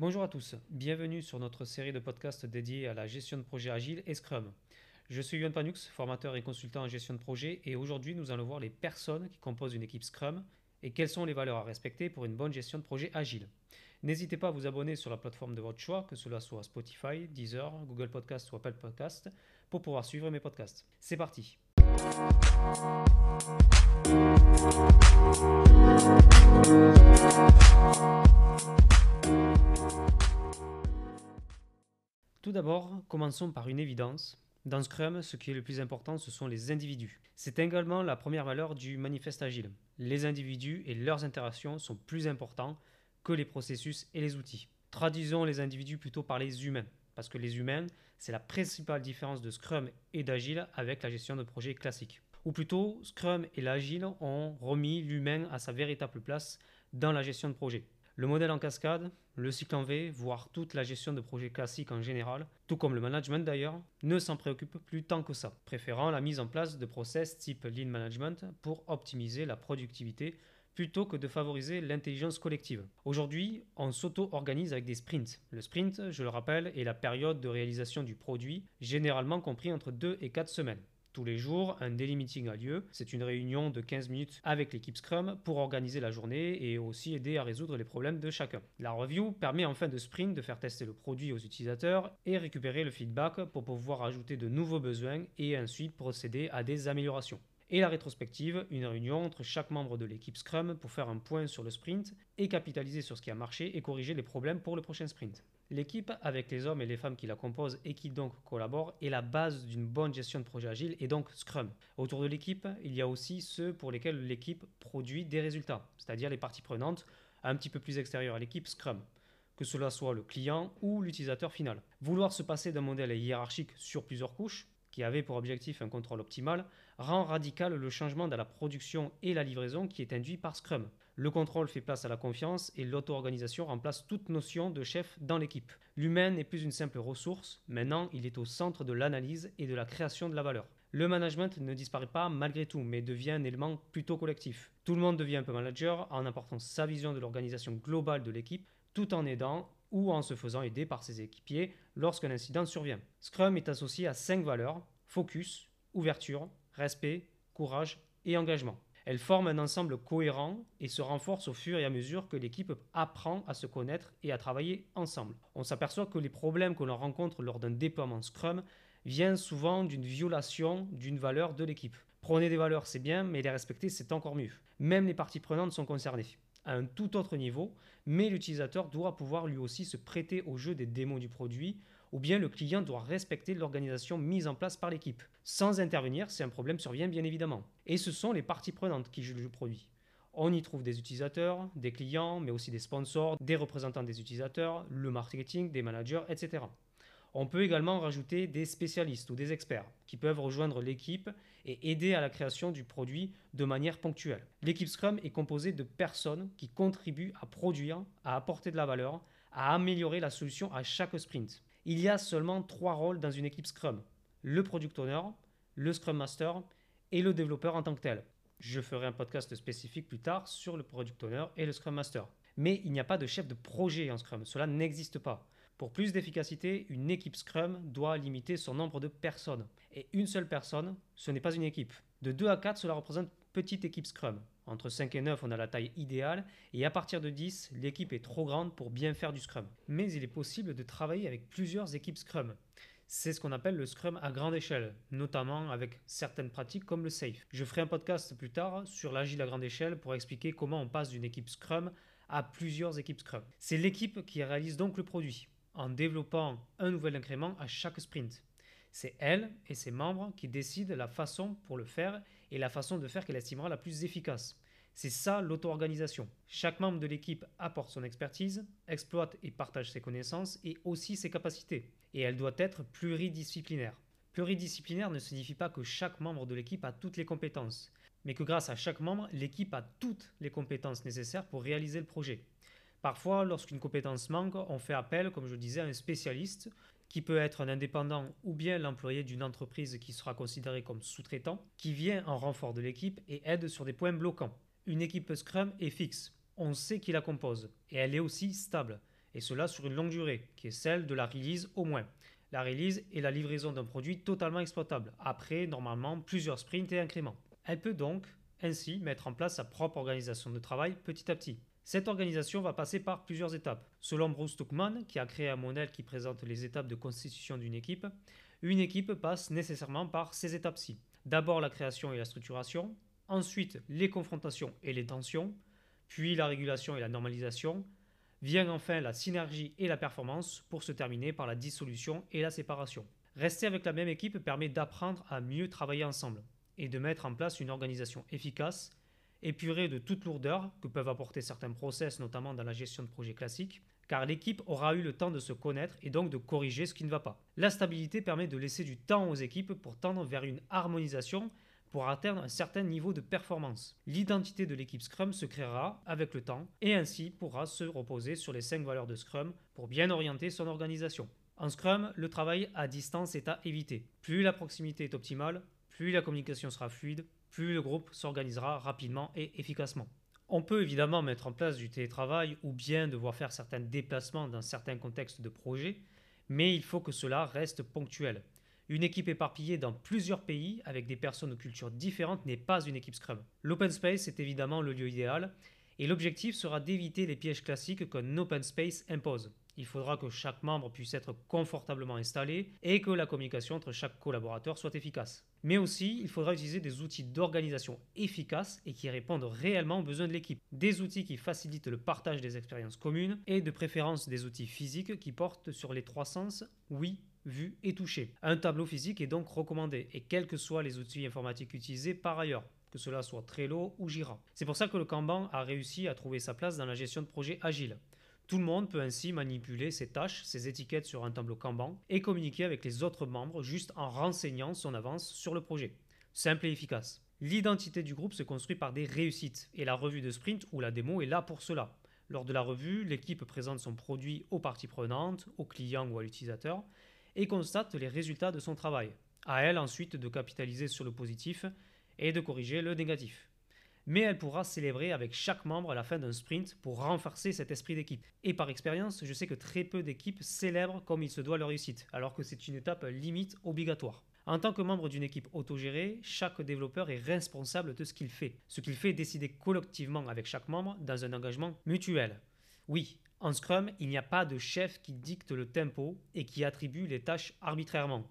Bonjour à tous, bienvenue sur notre série de podcasts dédiés à la gestion de projet agile et Scrum. Je suis Yohan Panux, formateur et consultant en gestion de projet, et aujourd'hui nous allons voir les personnes qui composent une équipe Scrum et quelles sont les valeurs à respecter pour une bonne gestion de projet agile. N'hésitez pas à vous abonner sur la plateforme de votre choix, que cela soit Spotify, Deezer, Google Podcast ou Apple Podcast, pour pouvoir suivre mes podcasts. C'est parti. Tout d'abord, commençons par une évidence. Dans Scrum, ce qui est le plus important, ce sont les individus. C'est également la première valeur du manifeste agile. Les individus et leurs interactions sont plus importants que les processus et les outils. Traduisons les individus plutôt par les humains, parce que les humains, c'est la principale différence de Scrum et d'Agile avec la gestion de projet classique. Ou plutôt, Scrum et l'Agile ont remis l'humain à sa véritable place dans la gestion de projet. Le modèle en cascade, le cycle en V, voire toute la gestion de projets classiques en général, tout comme le management d'ailleurs, ne s'en préoccupe plus tant que ça, préférant la mise en place de process type Lean Management pour optimiser la productivité plutôt que de favoriser l'intelligence collective. Aujourd'hui, on s'auto-organise avec des sprints. Le sprint, je le rappelle, est la période de réalisation du produit, généralement compris entre 2 et 4 semaines. Tous les jours, un daily meeting a lieu. C'est une réunion de 15 minutes avec l'équipe Scrum pour organiser la journée et aussi aider à résoudre les problèmes de chacun. La review permet en fin de sprint de faire tester le produit aux utilisateurs et récupérer le feedback pour pouvoir ajouter de nouveaux besoins et ensuite procéder à des améliorations et la rétrospective, une réunion entre chaque membre de l'équipe Scrum pour faire un point sur le sprint et capitaliser sur ce qui a marché et corriger les problèmes pour le prochain sprint. L'équipe, avec les hommes et les femmes qui la composent et qui donc collaborent, est la base d'une bonne gestion de projet agile et donc Scrum. Autour de l'équipe, il y a aussi ceux pour lesquels l'équipe produit des résultats, c'est-à-dire les parties prenantes un petit peu plus extérieures à l'équipe Scrum que cela soit le client ou l'utilisateur final. Vouloir se passer d'un modèle hiérarchique sur plusieurs couches, qui avait pour objectif un contrôle optimal, rend radical le changement dans la production et la livraison qui est induit par Scrum. Le contrôle fait place à la confiance et l'auto-organisation remplace toute notion de chef dans l'équipe. L'humain n'est plus une simple ressource, maintenant il est au centre de l'analyse et de la création de la valeur. Le management ne disparaît pas malgré tout, mais devient un élément plutôt collectif. Tout le monde devient un peu manager en apportant sa vision de l'organisation globale de l'équipe, tout en aidant ou en se faisant aider par ses équipiers lorsqu'un incident survient. Scrum est associé à cinq valeurs focus, ouverture, respect, courage et engagement. Elle forme un ensemble cohérent et se renforce au fur et à mesure que l'équipe apprend à se connaître et à travailler ensemble. On s'aperçoit que les problèmes que l'on rencontre lors d'un déploiement Scrum viennent souvent d'une violation d'une valeur de l'équipe. Prôner des valeurs, c'est bien, mais les respecter, c'est encore mieux. Même les parties prenantes sont concernées à un tout autre niveau, mais l'utilisateur doit pouvoir lui aussi se prêter au jeu des démos du produit, ou bien le client doit respecter l'organisation mise en place par l'équipe, sans intervenir si un problème survient bien évidemment. Et ce sont les parties prenantes qui jugent le produit. On y trouve des utilisateurs, des clients, mais aussi des sponsors, des représentants des utilisateurs, le marketing, des managers, etc. On peut également rajouter des spécialistes ou des experts qui peuvent rejoindre l'équipe et aider à la création du produit de manière ponctuelle. L'équipe Scrum est composée de personnes qui contribuent à produire, à apporter de la valeur, à améliorer la solution à chaque sprint. Il y a seulement trois rôles dans une équipe Scrum. Le Product Owner, le Scrum Master et le développeur en tant que tel. Je ferai un podcast spécifique plus tard sur le Product Owner et le Scrum Master. Mais il n'y a pas de chef de projet en Scrum, cela n'existe pas. Pour plus d'efficacité, une équipe Scrum doit limiter son nombre de personnes. Et une seule personne, ce n'est pas une équipe. De 2 à 4, cela représente petite équipe Scrum. Entre 5 et 9, on a la taille idéale, et à partir de 10, l'équipe est trop grande pour bien faire du Scrum. Mais il est possible de travailler avec plusieurs équipes Scrum. C'est ce qu'on appelle le Scrum à grande échelle, notamment avec certaines pratiques comme le SAFE. Je ferai un podcast plus tard sur l'agile à grande échelle pour expliquer comment on passe d'une équipe Scrum à plusieurs équipes Scrum. C'est l'équipe qui réalise donc le produit en développant un nouvel incrément à chaque sprint. C'est elle et ses membres qui décident la façon pour le faire et la façon de faire qu'elle estimera la plus efficace. C'est ça l'auto-organisation. Chaque membre de l'équipe apporte son expertise, exploite et partage ses connaissances et aussi ses capacités. Et elle doit être pluridisciplinaire. Pluridisciplinaire ne signifie pas que chaque membre de l'équipe a toutes les compétences, mais que grâce à chaque membre, l'équipe a toutes les compétences nécessaires pour réaliser le projet. Parfois, lorsqu'une compétence manque, on fait appel, comme je disais, à un spécialiste qui peut être un indépendant ou bien l'employé d'une entreprise qui sera considéré comme sous-traitant, qui vient en renfort de l'équipe et aide sur des points bloquants. Une équipe Scrum est fixe, on sait qui la compose, et elle est aussi stable. et cela sur une longue durée, qui est celle de la release au moins. La release est la livraison d'un produit totalement exploitable, après normalement plusieurs sprints et incréments. Elle peut donc ainsi mettre en place sa propre organisation de travail petit à petit. Cette organisation va passer par plusieurs étapes. Selon Bruce Tuckman, qui a créé un modèle qui présente les étapes de constitution d'une équipe, une équipe passe nécessairement par ces étapes-ci. D'abord la création et la structuration, ensuite les confrontations et les tensions, puis la régulation et la normalisation, vient enfin la synergie et la performance pour se terminer par la dissolution et la séparation. Rester avec la même équipe permet d'apprendre à mieux travailler ensemble et de mettre en place une organisation efficace, épurée de toute lourdeur que peuvent apporter certains process, notamment dans la gestion de projets classiques, car l'équipe aura eu le temps de se connaître et donc de corriger ce qui ne va pas. La stabilité permet de laisser du temps aux équipes pour tendre vers une harmonisation pour atteindre un certain niveau de performance. L'identité de l'équipe Scrum se créera avec le temps et ainsi pourra se reposer sur les 5 valeurs de Scrum pour bien orienter son organisation. En Scrum, le travail à distance est à éviter. Plus la proximité est optimale, plus la communication sera fluide, plus le groupe s'organisera rapidement et efficacement. On peut évidemment mettre en place du télétravail ou bien devoir faire certains déplacements dans certains contextes de projet, mais il faut que cela reste ponctuel. Une équipe éparpillée dans plusieurs pays avec des personnes de cultures différentes n'est pas une équipe Scrum. L'open space est évidemment le lieu idéal et l'objectif sera d'éviter les pièges classiques qu'un open space impose. Il faudra que chaque membre puisse être confortablement installé et que la communication entre chaque collaborateur soit efficace. Mais aussi, il faudra utiliser des outils d'organisation efficaces et qui répondent réellement aux besoins de l'équipe. Des outils qui facilitent le partage des expériences communes et de préférence des outils physiques qui portent sur les trois sens, oui, vu et touché. Un tableau physique est donc recommandé, et quels que soient les outils informatiques utilisés par ailleurs, que cela soit Trello ou Jira. C'est pour ça que le Kanban a réussi à trouver sa place dans la gestion de projets agiles. Tout le monde peut ainsi manipuler ses tâches, ses étiquettes sur un tableau Kanban et communiquer avec les autres membres juste en renseignant son avance sur le projet. Simple et efficace. L'identité du groupe se construit par des réussites et la revue de sprint ou la démo est là pour cela. Lors de la revue, l'équipe présente son produit aux parties prenantes, au client ou à l'utilisateur et constate les résultats de son travail. À elle ensuite de capitaliser sur le positif et de corriger le négatif. Mais elle pourra célébrer avec chaque membre la fin d'un sprint pour renforcer cet esprit d'équipe. Et par expérience, je sais que très peu d'équipes célèbrent comme il se doit leur réussite, alors que c'est une étape limite obligatoire. En tant que membre d'une équipe autogérée, chaque développeur est responsable de ce qu'il fait. Ce qu'il fait est décidé collectivement avec chaque membre dans un engagement mutuel. Oui, en Scrum, il n'y a pas de chef qui dicte le tempo et qui attribue les tâches arbitrairement.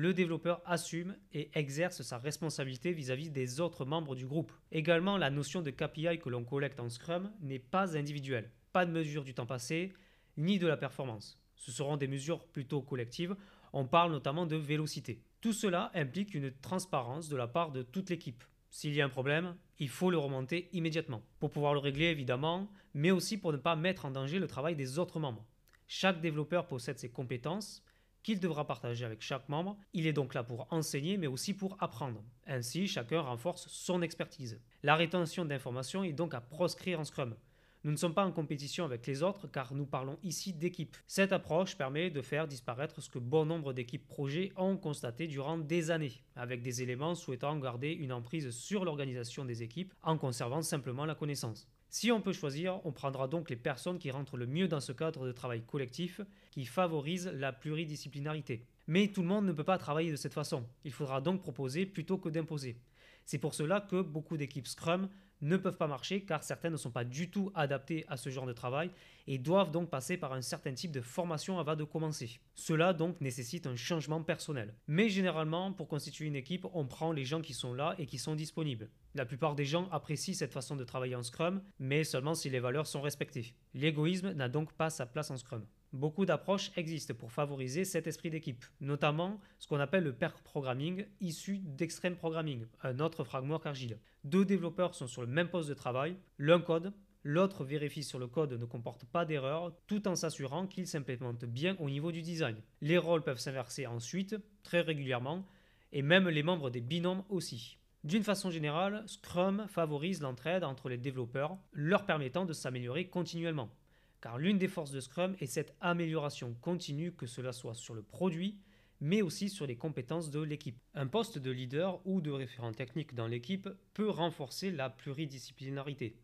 Le développeur assume et exerce sa responsabilité vis-à-vis des autres membres du groupe. Également, la notion de KPI que l'on collecte en Scrum n'est pas individuelle. Pas de mesure du temps passé, ni de la performance. Ce seront des mesures plutôt collectives. On parle notamment de vélocité. Tout cela implique une transparence de la part de toute l'équipe. S'il y a un problème, il faut le remonter immédiatement, pour pouvoir le régler évidemment, mais aussi pour ne pas mettre en danger le travail des autres membres. Chaque développeur possède ses compétences qu'il devra partager avec chaque membre. Il est donc là pour enseigner, mais aussi pour apprendre. Ainsi, chacun renforce son expertise. La rétention d'informations est donc à proscrire en Scrum. Nous ne sommes pas en compétition avec les autres car nous parlons ici d'équipe. Cette approche permet de faire disparaître ce que bon nombre d'équipes projets ont constaté durant des années, avec des éléments souhaitant garder une emprise sur l'organisation des équipes en conservant simplement la connaissance. Si on peut choisir, on prendra donc les personnes qui rentrent le mieux dans ce cadre de travail collectif qui favorise la pluridisciplinarité. Mais tout le monde ne peut pas travailler de cette façon. Il faudra donc proposer plutôt que d'imposer. C'est pour cela que beaucoup d'équipes Scrum ne peuvent pas marcher car certaines ne sont pas du tout adaptées à ce genre de travail et doivent donc passer par un certain type de formation avant de commencer. Cela donc nécessite un changement personnel. Mais généralement, pour constituer une équipe, on prend les gens qui sont là et qui sont disponibles. La plupart des gens apprécient cette façon de travailler en Scrum, mais seulement si les valeurs sont respectées. L'égoïsme n'a donc pas sa place en Scrum. Beaucoup d'approches existent pour favoriser cet esprit d'équipe, notamment ce qu'on appelle le pair programming issu d'Extreme Programming, un autre framework agile. Deux développeurs sont sur le même poste de travail, l'un code, l'autre vérifie si le code ne comporte pas d'erreur tout en s'assurant qu'il s'implémente bien au niveau du design. Les rôles peuvent s'inverser ensuite, très régulièrement, et même les membres des binômes aussi. D'une façon générale, Scrum favorise l'entraide entre les développeurs, leur permettant de s'améliorer continuellement car l'une des forces de Scrum est cette amélioration continue, que cela soit sur le produit, mais aussi sur les compétences de l'équipe. Un poste de leader ou de référent technique dans l'équipe peut renforcer la pluridisciplinarité.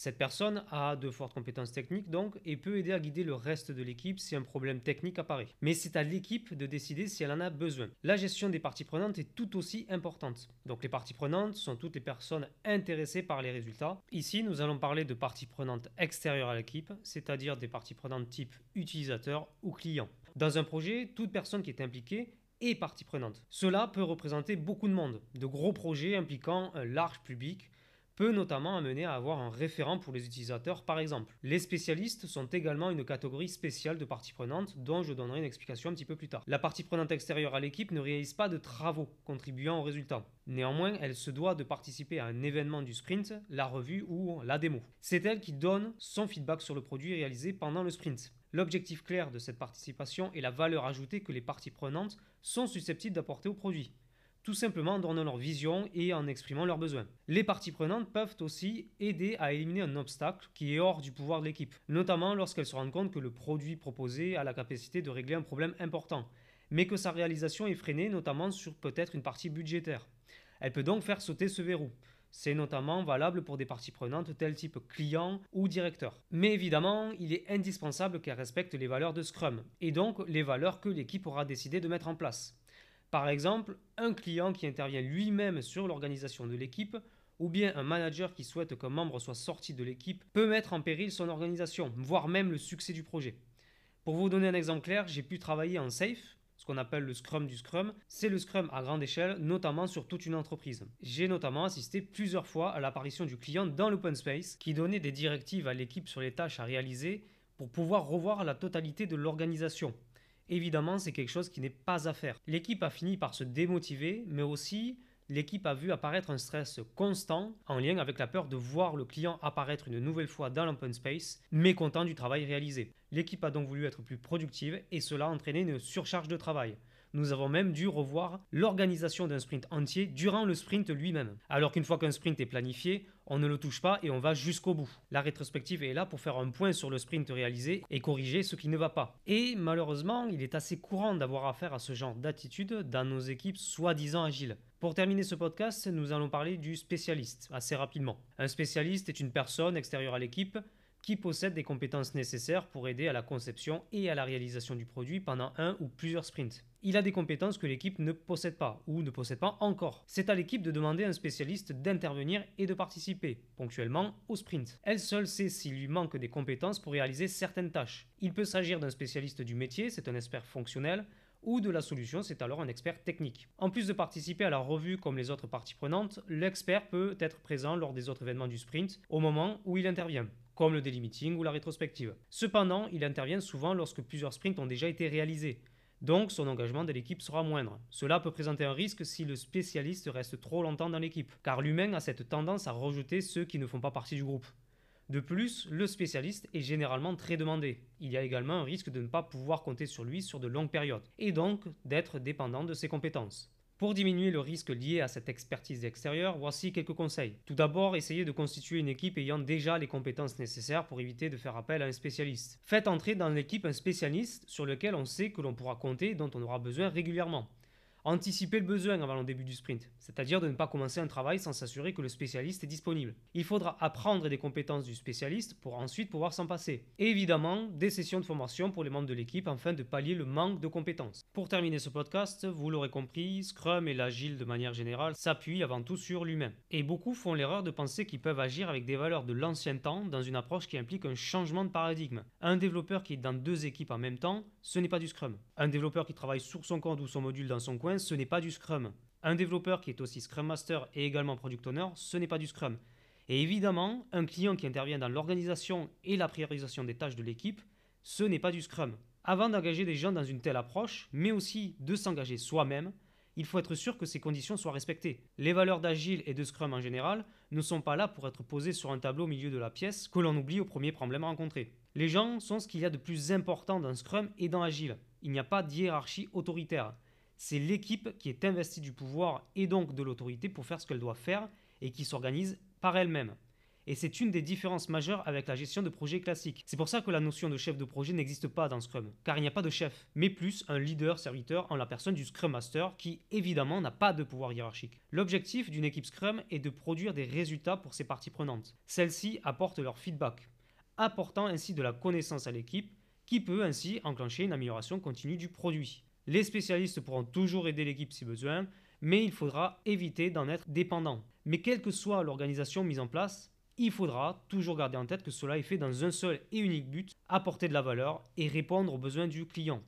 Cette personne a de fortes compétences techniques donc et peut aider à guider le reste de l'équipe si un problème technique apparaît. Mais c'est à l'équipe de décider si elle en a besoin. La gestion des parties prenantes est tout aussi importante. Donc les parties prenantes sont toutes les personnes intéressées par les résultats. Ici, nous allons parler de parties prenantes extérieures à l'équipe, c'est-à-dire des parties prenantes type utilisateur ou client. Dans un projet, toute personne qui est impliquée est partie prenante. Cela peut représenter beaucoup de monde, de gros projets impliquant un large public, peut notamment amener à avoir un référent pour les utilisateurs par exemple. Les spécialistes sont également une catégorie spéciale de parties prenantes dont je donnerai une explication un petit peu plus tard. La partie prenante extérieure à l'équipe ne réalise pas de travaux contribuant au résultat. Néanmoins, elle se doit de participer à un événement du sprint, la revue ou la démo. C'est elle qui donne son feedback sur le produit réalisé pendant le sprint. L'objectif clair de cette participation est la valeur ajoutée que les parties prenantes sont susceptibles d'apporter au produit tout simplement en donnant leur vision et en exprimant leurs besoins. Les parties prenantes peuvent aussi aider à éliminer un obstacle qui est hors du pouvoir de l'équipe, notamment lorsqu'elles se rendent compte que le produit proposé a la capacité de régler un problème important, mais que sa réalisation est freinée notamment sur peut-être une partie budgétaire. Elle peut donc faire sauter ce verrou. C'est notamment valable pour des parties prenantes telles type client ou directeur. Mais évidemment, il est indispensable qu'elle respecte les valeurs de Scrum, et donc les valeurs que l'équipe aura décidé de mettre en place. Par exemple, un client qui intervient lui-même sur l'organisation de l'équipe ou bien un manager qui souhaite qu'un membre soit sorti de l'équipe peut mettre en péril son organisation, voire même le succès du projet. Pour vous donner un exemple clair, j'ai pu travailler en safe, ce qu'on appelle le Scrum du Scrum. C'est le Scrum à grande échelle, notamment sur toute une entreprise. J'ai notamment assisté plusieurs fois à l'apparition du client dans l'open space qui donnait des directives à l'équipe sur les tâches à réaliser pour pouvoir revoir la totalité de l'organisation. Évidemment, c'est quelque chose qui n'est pas à faire. L'équipe a fini par se démotiver, mais aussi l'équipe a vu apparaître un stress constant en lien avec la peur de voir le client apparaître une nouvelle fois dans l'open space, mécontent du travail réalisé. L'équipe a donc voulu être plus productive et cela a entraîné une surcharge de travail. Nous avons même dû revoir l'organisation d'un sprint entier durant le sprint lui-même. Alors qu'une fois qu'un sprint est planifié, on ne le touche pas et on va jusqu'au bout. La rétrospective est là pour faire un point sur le sprint réalisé et corriger ce qui ne va pas. Et malheureusement, il est assez courant d'avoir affaire à ce genre d'attitude dans nos équipes soi-disant agiles. Pour terminer ce podcast, nous allons parler du spécialiste assez rapidement. Un spécialiste est une personne extérieure à l'équipe qui possède des compétences nécessaires pour aider à la conception et à la réalisation du produit pendant un ou plusieurs sprints. Il a des compétences que l'équipe ne possède pas ou ne possède pas encore. C'est à l'équipe de demander à un spécialiste d'intervenir et de participer, ponctuellement, au sprint. Elle seule sait s'il lui manque des compétences pour réaliser certaines tâches. Il peut s'agir d'un spécialiste du métier, c'est un expert fonctionnel, ou de la solution, c'est alors un expert technique. En plus de participer à la revue comme les autres parties prenantes, l'expert peut être présent lors des autres événements du sprint au moment où il intervient comme le daily meeting ou la rétrospective. Cependant, il intervient souvent lorsque plusieurs sprints ont déjà été réalisés. Donc son engagement de l'équipe sera moindre. Cela peut présenter un risque si le spécialiste reste trop longtemps dans l'équipe, car l'humain a cette tendance à rejeter ceux qui ne font pas partie du groupe. De plus, le spécialiste est généralement très demandé. Il y a également un risque de ne pas pouvoir compter sur lui sur de longues périodes, et donc d'être dépendant de ses compétences. Pour diminuer le risque lié à cette expertise extérieure, voici quelques conseils. Tout d'abord, essayez de constituer une équipe ayant déjà les compétences nécessaires pour éviter de faire appel à un spécialiste. Faites entrer dans l'équipe un spécialiste sur lequel on sait que l'on pourra compter et dont on aura besoin régulièrement. Anticiper le besoin avant le début du sprint, c'est-à-dire de ne pas commencer un travail sans s'assurer que le spécialiste est disponible. Il faudra apprendre des compétences du spécialiste pour ensuite pouvoir s'en passer. Évidemment, des sessions de formation pour les membres de l'équipe afin de pallier le manque de compétences. Pour terminer ce podcast, vous l'aurez compris, Scrum et l'agile de manière générale s'appuient avant tout sur l'humain. Et beaucoup font l'erreur de penser qu'ils peuvent agir avec des valeurs de l'ancien temps dans une approche qui implique un changement de paradigme. Un développeur qui est dans deux équipes en même temps, ce n'est pas du Scrum. Un développeur qui travaille sur son code ou son module dans son coin, ce n'est pas du Scrum. Un développeur qui est aussi Scrum Master et également Product Owner, ce n'est pas du Scrum. Et évidemment, un client qui intervient dans l'organisation et la priorisation des tâches de l'équipe, ce n'est pas du Scrum. Avant d'engager des gens dans une telle approche, mais aussi de s'engager soi-même, il faut être sûr que ces conditions soient respectées. Les valeurs d'Agile et de Scrum en général ne sont pas là pour être posées sur un tableau au milieu de la pièce que l'on oublie au premier problème rencontré. Les gens sont ce qu'il y a de plus important dans Scrum et dans Agile. Il n'y a pas d'hiérarchie autoritaire c'est l'équipe qui est investie du pouvoir et donc de l'autorité pour faire ce qu'elle doit faire et qui s'organise par elle-même. et c'est une des différences majeures avec la gestion de projet classique. C'est pour ça que la notion de chef de projet n'existe pas dans Scrum, car il n'y a pas de chef, mais plus un leader-serviteur en la personne du Scrum Master qui évidemment n'a pas de pouvoir hiérarchique. L'objectif d'une équipe Scrum est de produire des résultats pour ses parties prenantes. Celles-ci apportent leur feedback, apportant ainsi de la connaissance à l'équipe qui peut ainsi enclencher une amélioration continue du produit. Les spécialistes pourront toujours aider l'équipe si besoin, mais il faudra éviter d'en être dépendant. Mais quelle que soit l'organisation mise en place, il faudra toujours garder en tête que cela est fait dans un seul et unique but, apporter de la valeur et répondre aux besoins du client.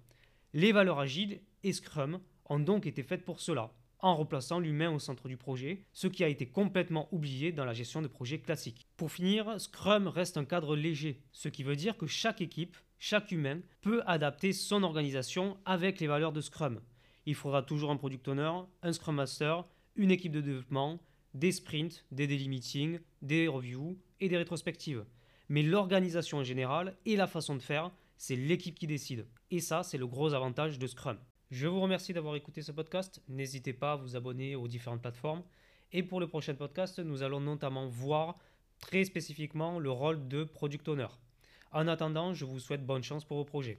Les valeurs agiles et Scrum ont donc été faites pour cela, en replaçant l'humain au centre du projet, ce qui a été complètement oublié dans la gestion de projets classiques. Pour finir, Scrum reste un cadre léger, ce qui veut dire que chaque équipe, chaque humain, peut adapter son organisation avec les valeurs de Scrum. Il faudra toujours un product owner, un Scrum Master, une équipe de développement, des sprints, des daily meetings, des reviews et des rétrospectives. Mais l'organisation en général et la façon de faire, c'est l'équipe qui décide. Et ça, c'est le gros avantage de Scrum. Je vous remercie d'avoir écouté ce podcast. N'hésitez pas à vous abonner aux différentes plateformes. Et pour le prochain podcast, nous allons notamment voir très spécifiquement le rôle de product owner. En attendant, je vous souhaite bonne chance pour vos projets.